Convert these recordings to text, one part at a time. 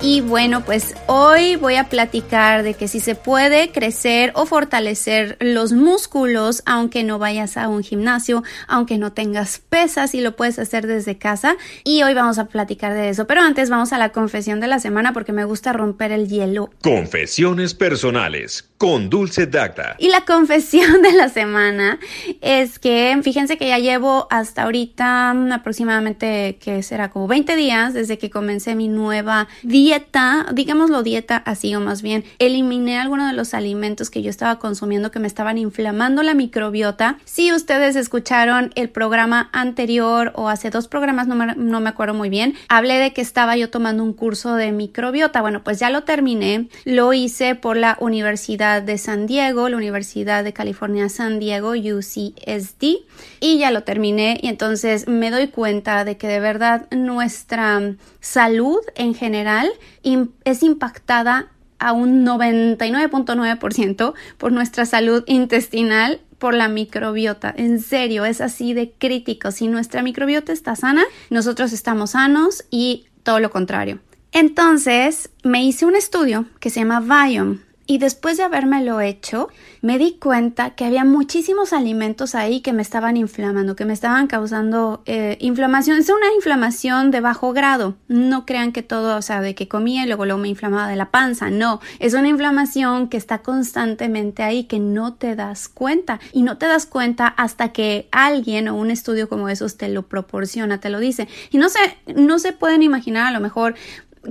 Y bueno, pues hoy voy a platicar de que si se puede crecer o fortalecer los músculos aunque no vayas a un gimnasio, aunque no tengas pesas y lo puedes hacer desde casa. Y hoy vamos a platicar de eso. Pero antes vamos a la confesión de la semana porque me gusta romper el hielo. Confesiones personales con Dulce Dacta. Y la confesión de la semana es que fíjense que ya llevo hasta ahorita aproximadamente que será como 20 días desde que comencé mi nueva dieta, digámoslo dieta así o más bien, eliminé algunos de los alimentos que yo estaba consumiendo que me estaban inflamando la microbiota. Si ustedes escucharon el programa anterior o hace dos programas, no me, no me acuerdo muy bien, hablé de que estaba yo tomando un curso de microbiota. Bueno, pues ya lo terminé, lo hice por la Universidad de San Diego, la Universidad de California San Diego, UCSD, y ya lo terminé y entonces me doy cuenta de que de verdad nuestra salud en general es impactada a un 99.9% por nuestra salud intestinal por la microbiota. En serio, es así de crítico. Si nuestra microbiota está sana, nosotros estamos sanos y todo lo contrario. Entonces, me hice un estudio que se llama Biome y después de habérmelo hecho, me di cuenta que había muchísimos alimentos ahí que me estaban inflamando, que me estaban causando eh, inflamación. Es una inflamación de bajo grado. No crean que todo, o sea, de que comía y luego, luego me inflamaba de la panza. No, es una inflamación que está constantemente ahí, que no te das cuenta. Y no te das cuenta hasta que alguien o un estudio como esos te lo proporciona, te lo dice. Y no se, no se pueden imaginar a lo mejor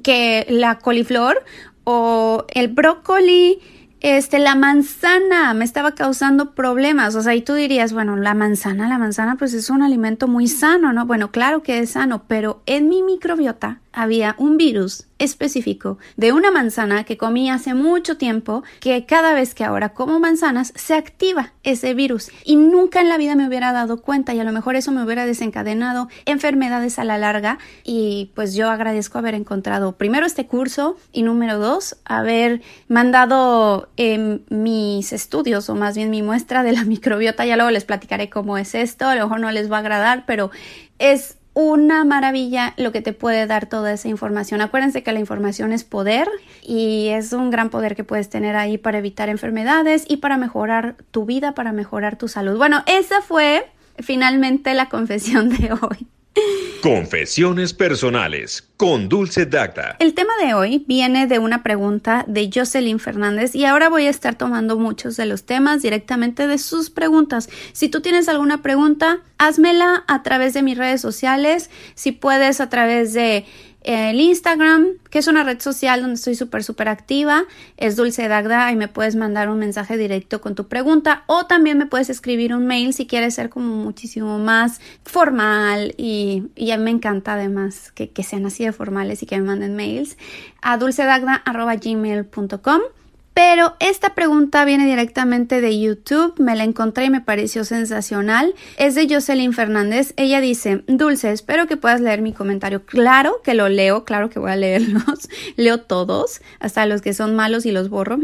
que la coliflor o el brócoli, este, la manzana me estaba causando problemas. O sea, y tú dirías, bueno, la manzana, la manzana pues es un alimento muy sano, ¿no? Bueno, claro que es sano, pero en mi microbiota había un virus específico de una manzana que comí hace mucho tiempo que cada vez que ahora como manzanas se activa ese virus. Y nunca en la vida me hubiera dado cuenta y a lo mejor eso me hubiera desencadenado enfermedades a la larga. Y pues yo agradezco haber encontrado primero este curso y número dos haber mandado em, mis estudios o más bien mi muestra de la microbiota. Ya luego les platicaré cómo es esto a lo mejor no les va a agradar pero es una maravilla lo que te puede dar toda esa información. Acuérdense que la información es poder y es un gran poder que puedes tener ahí para evitar enfermedades y para mejorar tu vida, para mejorar tu salud. Bueno, esa fue finalmente la confesión de hoy. Confesiones personales con Dulce Dacta. El tema de hoy viene de una pregunta de Jocelyn Fernández y ahora voy a estar tomando muchos de los temas directamente de sus preguntas. Si tú tienes alguna pregunta, házmela a través de mis redes sociales, si puedes a través de el Instagram, que es una red social donde estoy súper, súper activa, es Dulce Dagda y me puedes mandar un mensaje directo con tu pregunta o también me puedes escribir un mail si quieres ser como muchísimo más formal y, y a mí me encanta además que, que, sean así de formales y que me manden mails a dulcedagda.gmail.com pero esta pregunta viene directamente de YouTube, me la encontré y me pareció sensacional. Es de Jocelyn Fernández. Ella dice, Dulce, espero que puedas leer mi comentario. Claro que lo leo, claro que voy a leerlos. leo todos, hasta los que son malos y los borro.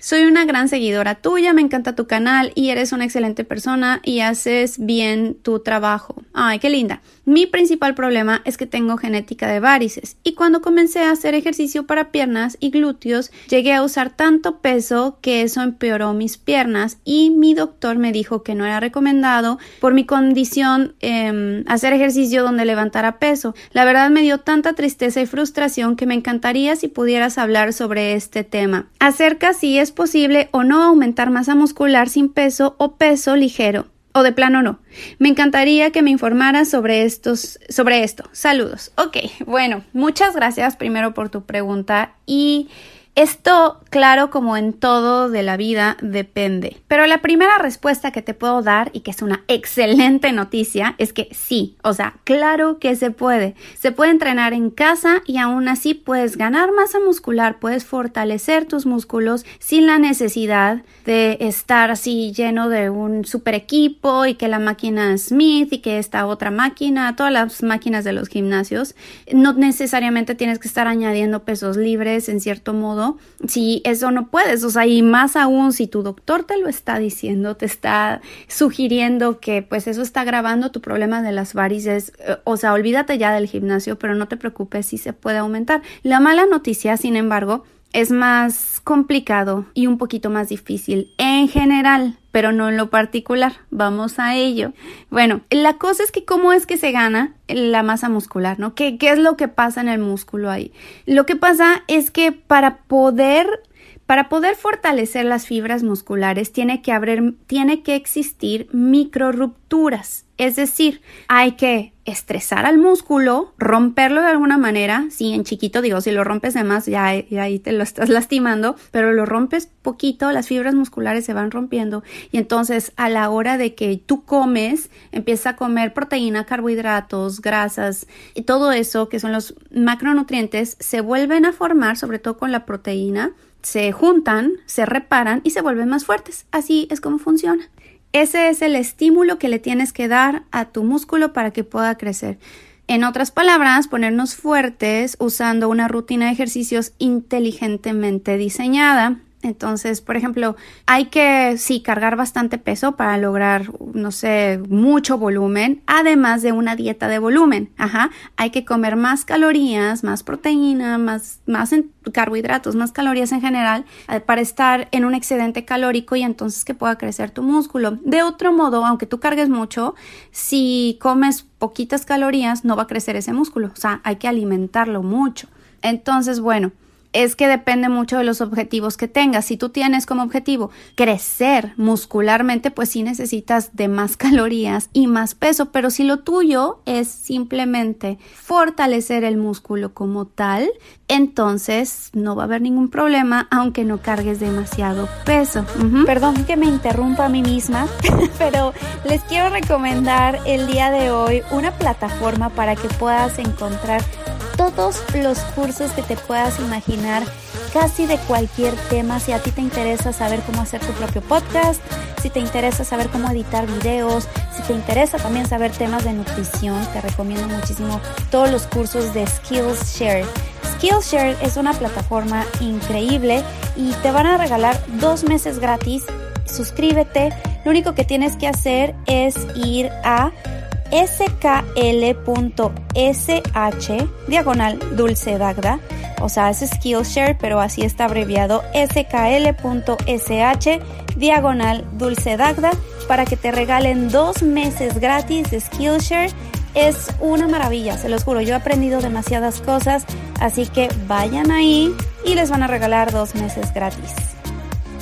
Soy una gran seguidora tuya, me encanta tu canal y eres una excelente persona y haces bien tu trabajo. Ay, qué linda. Mi principal problema es que tengo genética de varices y cuando comencé a hacer ejercicio para piernas y glúteos llegué a usar tanto peso que eso empeoró mis piernas y mi doctor me dijo que no era recomendado por mi condición eh, hacer ejercicio donde levantara peso. La verdad me dio tanta tristeza y frustración que me encantaría si pudieras hablar sobre este tema. Acerca si es posible o no aumentar masa muscular sin peso o peso ligero o de plano no. Me encantaría que me informaras sobre estos, sobre esto. Saludos. Ok, bueno, muchas gracias primero por tu pregunta y Esto, claro, como en todo de la vida, depende. Pero la primera respuesta que te puedo dar, y que es una excelente noticia, es que sí, o sea, claro que se puede. Se puede entrenar en casa y aún así puedes ganar masa muscular, puedes fortalecer tus músculos sin la necesidad de estar así lleno de un super equipo y que la máquina Smith y que esta otra máquina, todas las máquinas de los gimnasios. No necesariamente tienes que estar añadiendo pesos libres en cierto modo si eso no puedes, o sea, y más aún si tu doctor te lo está diciendo, te está sugiriendo que pues eso está agravando tu problema de las varices, eh, o sea, olvídate ya del gimnasio, pero no te preocupes si se puede aumentar. La mala noticia, sin embargo, es más complicado y un poquito más difícil en general, pero no en lo particular. Vamos a ello. Bueno, la cosa es que cómo es que se gana la masa muscular, ¿no? ¿Qué, qué es lo que pasa en el músculo ahí? Lo que pasa es que para poder para poder fortalecer las fibras musculares tiene que, haber, tiene que existir microrupturas, es decir, hay que estresar al músculo, romperlo de alguna manera, si en chiquito digo, si lo rompes de más ya, ahí te lo estás lastimando, pero lo rompes poquito, las fibras musculares se van rompiendo. Y entonces a la hora de que tú comes, empiezas a comer proteína, carbohidratos, grasas y todo eso que son los macronutrientes se vuelven a formar, sobre todo con la proteína, se juntan, se reparan y se vuelven más fuertes. Así es como funciona. Ese es el estímulo que le tienes que dar a tu músculo para que pueda crecer. En otras palabras, ponernos fuertes usando una rutina de ejercicios inteligentemente diseñada entonces, por ejemplo, hay que sí cargar bastante peso para lograr, no sé, mucho volumen, además de una dieta de volumen. Ajá, hay que comer más calorías, más proteína, más, más carbohidratos, más calorías en general eh, para estar en un excedente calórico y entonces que pueda crecer tu músculo. De otro modo, aunque tú cargues mucho, si comes poquitas calorías, no va a crecer ese músculo. O sea, hay que alimentarlo mucho. Entonces, bueno, es que depende mucho de los objetivos que tengas. Si tú tienes como objetivo crecer muscularmente, pues sí necesitas de más calorías y más peso, pero si lo tuyo es simplemente fortalecer el músculo como tal, entonces no va a haber ningún problema aunque no cargues demasiado peso. Perdón que me interrumpa a mí misma, pero les quiero recomendar el día de hoy una plataforma para que puedas encontrar todos los cursos que te puedas imaginar, casi de cualquier tema. Si a ti te interesa saber cómo hacer tu propio podcast, si te interesa saber cómo editar videos, si te interesa también saber temas de nutrición, te recomiendo muchísimo todos los cursos de Skillshare. Skillshare es una plataforma increíble y te van a regalar dos meses gratis. Suscríbete. Lo único que tienes que hacer es ir a skl.sh diagonal dulce dagda, o sea, es Skillshare, pero así está abreviado skl.sh diagonal dulce dagda para que te regalen dos meses gratis de Skillshare. Es una maravilla, se los juro, yo he aprendido demasiadas cosas, así que vayan ahí y les van a regalar dos meses gratis.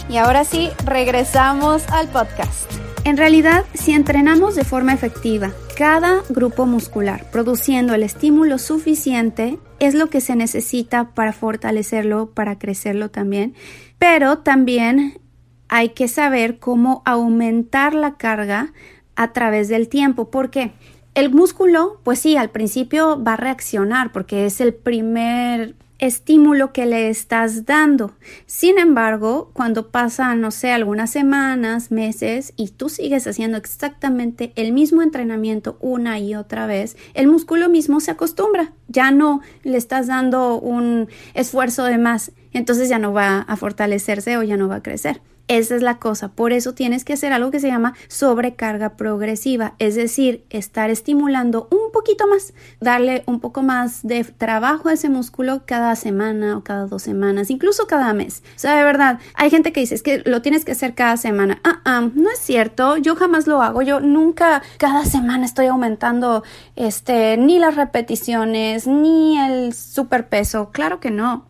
Y ahora sí, regresamos al podcast. En realidad, si entrenamos de forma efectiva cada grupo muscular produciendo el estímulo suficiente, es lo que se necesita para fortalecerlo, para crecerlo también, pero también hay que saber cómo aumentar la carga a través del tiempo. ¿Por qué? El músculo, pues sí, al principio va a reaccionar porque es el primer estímulo que le estás dando. Sin embargo, cuando pasan, no sé, algunas semanas, meses y tú sigues haciendo exactamente el mismo entrenamiento una y otra vez, el músculo mismo se acostumbra. Ya no le estás dando un esfuerzo de más, entonces ya no va a fortalecerse o ya no va a crecer. Esa es la cosa. Por eso tienes que hacer algo que se llama sobrecarga progresiva, es decir, estar estimulando un poquito más, darle un poco más de trabajo a ese músculo cada semana o cada dos semanas, incluso cada mes. O sea, de verdad, hay gente que dice es que lo tienes que hacer cada semana. Ah, ah, no es cierto. Yo jamás lo hago. Yo nunca cada semana estoy aumentando este ni las repeticiones ni el superpeso. Claro que no.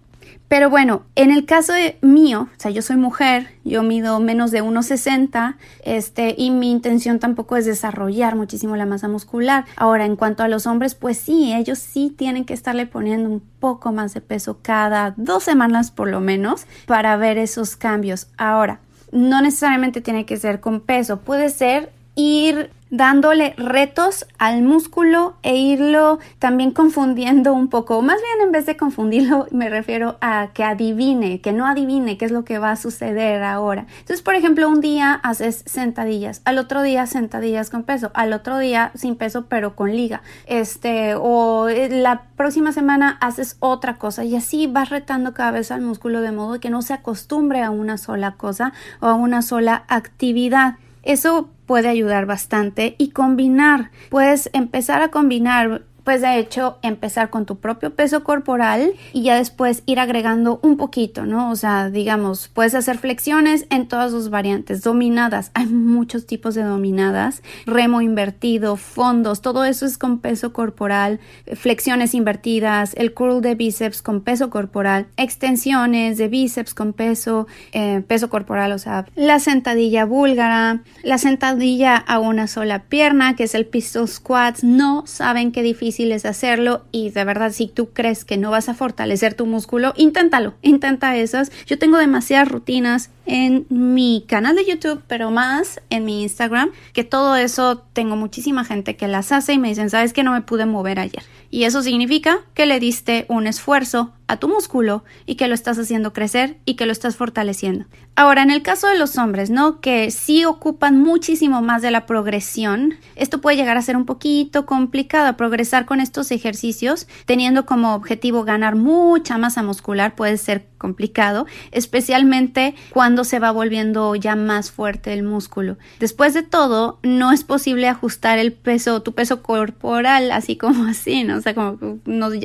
Pero bueno, en el caso de mío, o sea, yo soy mujer, yo mido menos de 1,60, este, y mi intención tampoco es desarrollar muchísimo la masa muscular. Ahora, en cuanto a los hombres, pues sí, ellos sí tienen que estarle poniendo un poco más de peso cada dos semanas por lo menos para ver esos cambios. Ahora, no necesariamente tiene que ser con peso, puede ser ir dándole retos al músculo e irlo también confundiendo un poco. Más bien en vez de confundirlo me refiero a que adivine, que no adivine qué es lo que va a suceder ahora. Entonces, por ejemplo, un día haces sentadillas, al otro día sentadillas con peso, al otro día sin peso pero con liga. Este, o eh, la próxima semana haces otra cosa y así vas retando cada vez al músculo de modo que no se acostumbre a una sola cosa o a una sola actividad. Eso puede ayudar bastante y combinar, puedes empezar a combinar pues de hecho empezar con tu propio peso corporal y ya después ir agregando un poquito, ¿no? O sea, digamos, puedes hacer flexiones en todas sus variantes, dominadas, hay muchos tipos de dominadas, remo invertido, fondos, todo eso es con peso corporal, flexiones invertidas, el curl de bíceps con peso corporal, extensiones de bíceps con peso, eh, peso corporal, o sea, la sentadilla búlgara, la sentadilla a una sola pierna, que es el pistol squats, no saben qué difícil es hacerlo y de verdad si tú crees que no vas a fortalecer tu músculo, inténtalo, intenta esas. Yo tengo demasiadas rutinas en mi canal de YouTube, pero más en mi Instagram, que todo eso tengo muchísima gente que las hace y me dicen, sabes que no me pude mover ayer. Y eso significa que le diste un esfuerzo a tu músculo y que lo estás haciendo crecer y que lo estás fortaleciendo. Ahora, en el caso de los hombres, ¿no? Que sí ocupan muchísimo más de la progresión, esto puede llegar a ser un poquito complicado. Progresar con estos ejercicios, teniendo como objetivo ganar mucha masa muscular, puede ser complicado, especialmente cuando se va volviendo ya más fuerte el músculo. Después de todo, no es posible ajustar el peso, tu peso corporal, así como así, ¿no? O sea, como,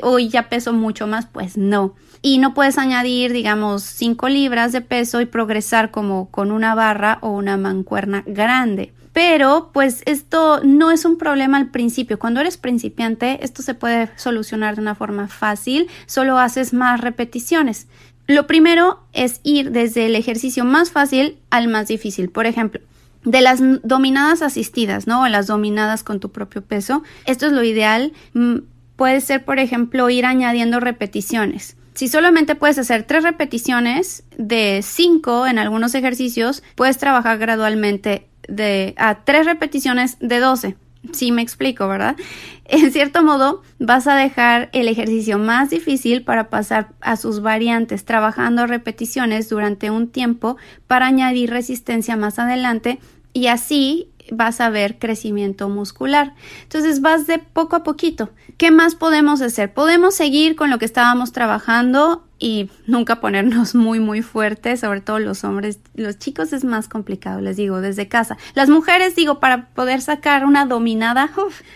hoy ya peso mucho más, pues no. Y no puedes añadir, digamos, 5 libras de peso y progresar como con una barra o una mancuerna grande. Pero pues esto no es un problema al principio. Cuando eres principiante, esto se puede solucionar de una forma fácil. Solo haces más repeticiones. Lo primero es ir desde el ejercicio más fácil al más difícil. Por ejemplo, de las dominadas asistidas, ¿no? O las dominadas con tu propio peso. Esto es lo ideal. Puede ser, por ejemplo, ir añadiendo repeticiones. Si solamente puedes hacer tres repeticiones de cinco en algunos ejercicios, puedes trabajar gradualmente de a tres repeticiones de 12. Sí me explico, ¿verdad? En cierto modo, vas a dejar el ejercicio más difícil para pasar a sus variantes, trabajando repeticiones durante un tiempo para añadir resistencia más adelante y así vas a ver crecimiento muscular. Entonces vas de poco a poquito. ¿Qué más podemos hacer? Podemos seguir con lo que estábamos trabajando y nunca ponernos muy muy fuertes, sobre todo los hombres, los chicos es más complicado, les digo, desde casa. Las mujeres, digo, para poder sacar una dominada,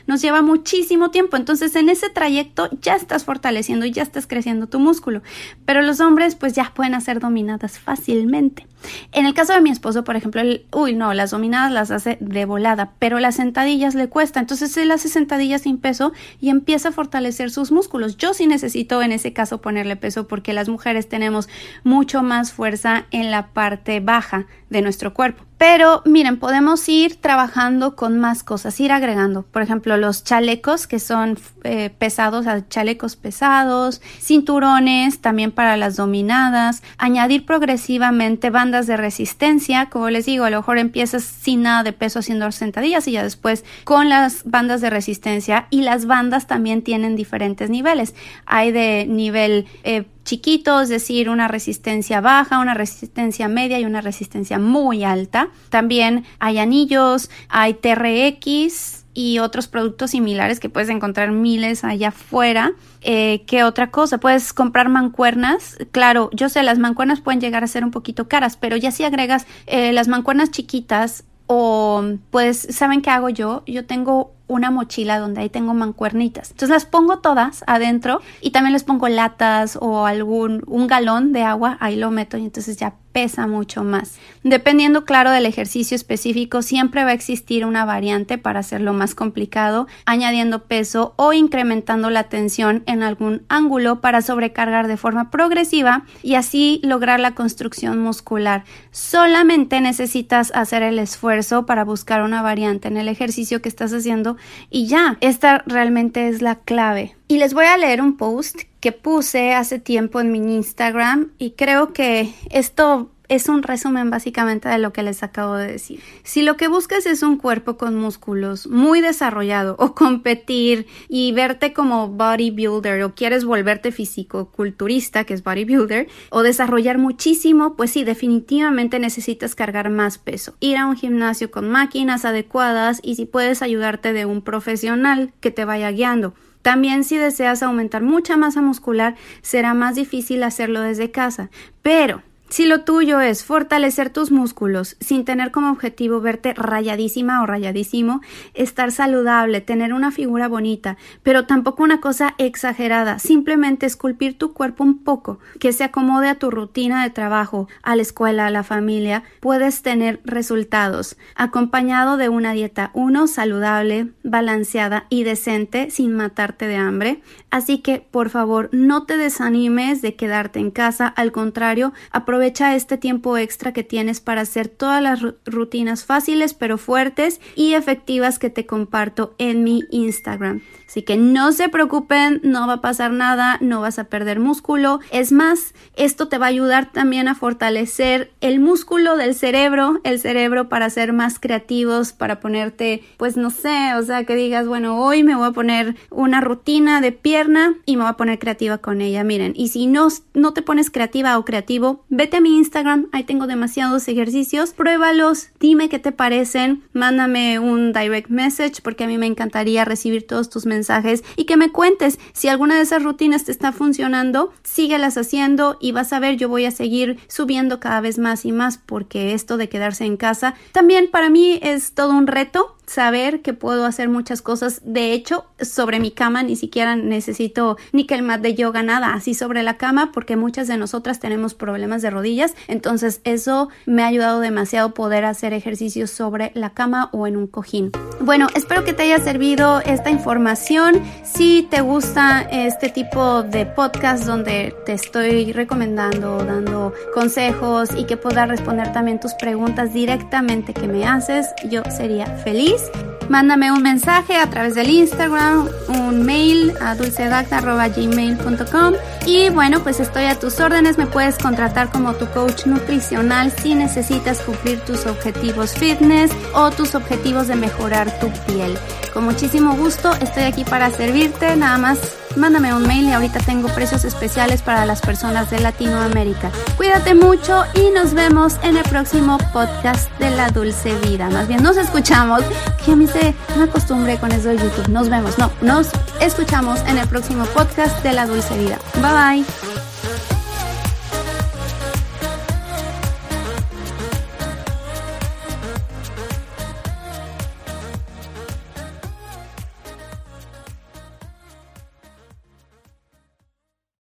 nos lleva muchísimo tiempo, entonces en ese trayecto ya estás fortaleciendo y ya estás creciendo tu músculo, pero los hombres pues ya pueden hacer dominadas fácilmente. En el caso de mi esposo, por ejemplo, uy, no, las dominadas las hace de volada, pero las sentadillas le cuesta, entonces él hace sentadillas sin peso y empieza a fortalecer sus músculos. Yo sí necesito en ese caso ponerle peso porque las mujeres tenemos mucho más fuerza en la parte baja de nuestro cuerpo. Pero miren, podemos ir trabajando con más cosas, ir agregando, por ejemplo, los chalecos que son eh, pesados, chalecos pesados, cinturones también para las dominadas, añadir progresivamente bandas de resistencia, como les digo, a lo mejor empiezas sin nada de peso haciendo sentadillas y ya después con las bandas de resistencia y las bandas también tienen diferentes niveles. Hay de nivel eh, chiquito, es decir, una resistencia baja, una resistencia media y una resistencia muy alta. También hay anillos, hay TRX y otros productos similares que puedes encontrar miles allá afuera. Eh, ¿Qué otra cosa? Puedes comprar mancuernas. Claro, yo sé, las mancuernas pueden llegar a ser un poquito caras, pero ya si agregas eh, las mancuernas chiquitas o pues, ¿saben qué hago yo? Yo tengo una mochila donde ahí tengo mancuernitas. Entonces las pongo todas adentro y también les pongo latas o algún un galón de agua, ahí lo meto y entonces ya pesa mucho más. Dependiendo, claro, del ejercicio específico, siempre va a existir una variante para hacerlo más complicado, añadiendo peso o incrementando la tensión en algún ángulo para sobrecargar de forma progresiva y así lograr la construcción muscular. Solamente necesitas hacer el esfuerzo para buscar una variante en el ejercicio que estás haciendo y ya, esta realmente es la clave. Y les voy a leer un post que puse hace tiempo en mi Instagram y creo que esto es un resumen básicamente de lo que les acabo de decir. Si lo que buscas es un cuerpo con músculos muy desarrollado o competir y verte como bodybuilder o quieres volverte físico culturista, que es bodybuilder, o desarrollar muchísimo, pues sí, definitivamente necesitas cargar más peso. Ir a un gimnasio con máquinas adecuadas y si puedes ayudarte de un profesional que te vaya guiando. También si deseas aumentar mucha masa muscular, será más difícil hacerlo desde casa, pero si lo tuyo es fortalecer tus músculos sin tener como objetivo verte rayadísima o rayadísimo, estar saludable, tener una figura bonita, pero tampoco una cosa exagerada, simplemente esculpir tu cuerpo un poco, que se acomode a tu rutina de trabajo, a la escuela, a la familia, puedes tener resultados, acompañado de una dieta uno saludable, balanceada y decente sin matarte de hambre. Así que, por favor, no te desanimes de quedarte en casa, al contrario, Aprovecha este tiempo extra que tienes para hacer todas las rutinas fáciles pero fuertes y efectivas que te comparto en mi Instagram. Así que no se preocupen, no va a pasar nada, no vas a perder músculo. Es más, esto te va a ayudar también a fortalecer el músculo del cerebro, el cerebro para ser más creativos, para ponerte, pues no sé, o sea, que digas, bueno, hoy me voy a poner una rutina de pierna y me voy a poner creativa con ella. Miren, y si no, no te pones creativa o creativo, vete a mi Instagram, ahí tengo demasiados ejercicios, pruébalos, dime qué te parecen, mándame un direct message porque a mí me encantaría recibir todos tus mensajes y que me cuentes si alguna de esas rutinas te está funcionando, síguelas haciendo y vas a ver, yo voy a seguir subiendo cada vez más y más porque esto de quedarse en casa también para mí es todo un reto saber que puedo hacer muchas cosas. De hecho, sobre mi cama ni siquiera necesito ni que el mat de yoga, nada, así sobre la cama, porque muchas de nosotras tenemos problemas de rodillas. Entonces, eso me ha ayudado demasiado poder hacer ejercicios sobre la cama o en un cojín. Bueno, espero que te haya servido esta información. Si te gusta este tipo de podcast donde te estoy recomendando, dando consejos y que pueda responder también tus preguntas directamente que me haces, yo sería feliz. Mándame un mensaje a través del Instagram, un mail a dulcedacta.gmail.com y bueno, pues estoy a tus órdenes, me puedes contratar como tu coach nutricional si necesitas cumplir tus objetivos fitness o tus objetivos de mejorar tu piel. Con muchísimo gusto estoy aquí para servirte, nada más mándame un mail y ahorita tengo precios especiales para las personas de Latinoamérica. Cuídate mucho y nos vemos en el próximo podcast de La Dulce Vida. Más bien, nos escuchamos, que a mí se me acostumbré con eso de YouTube. Nos vemos, no, nos escuchamos en el próximo podcast de La Dulce Vida. Bye bye.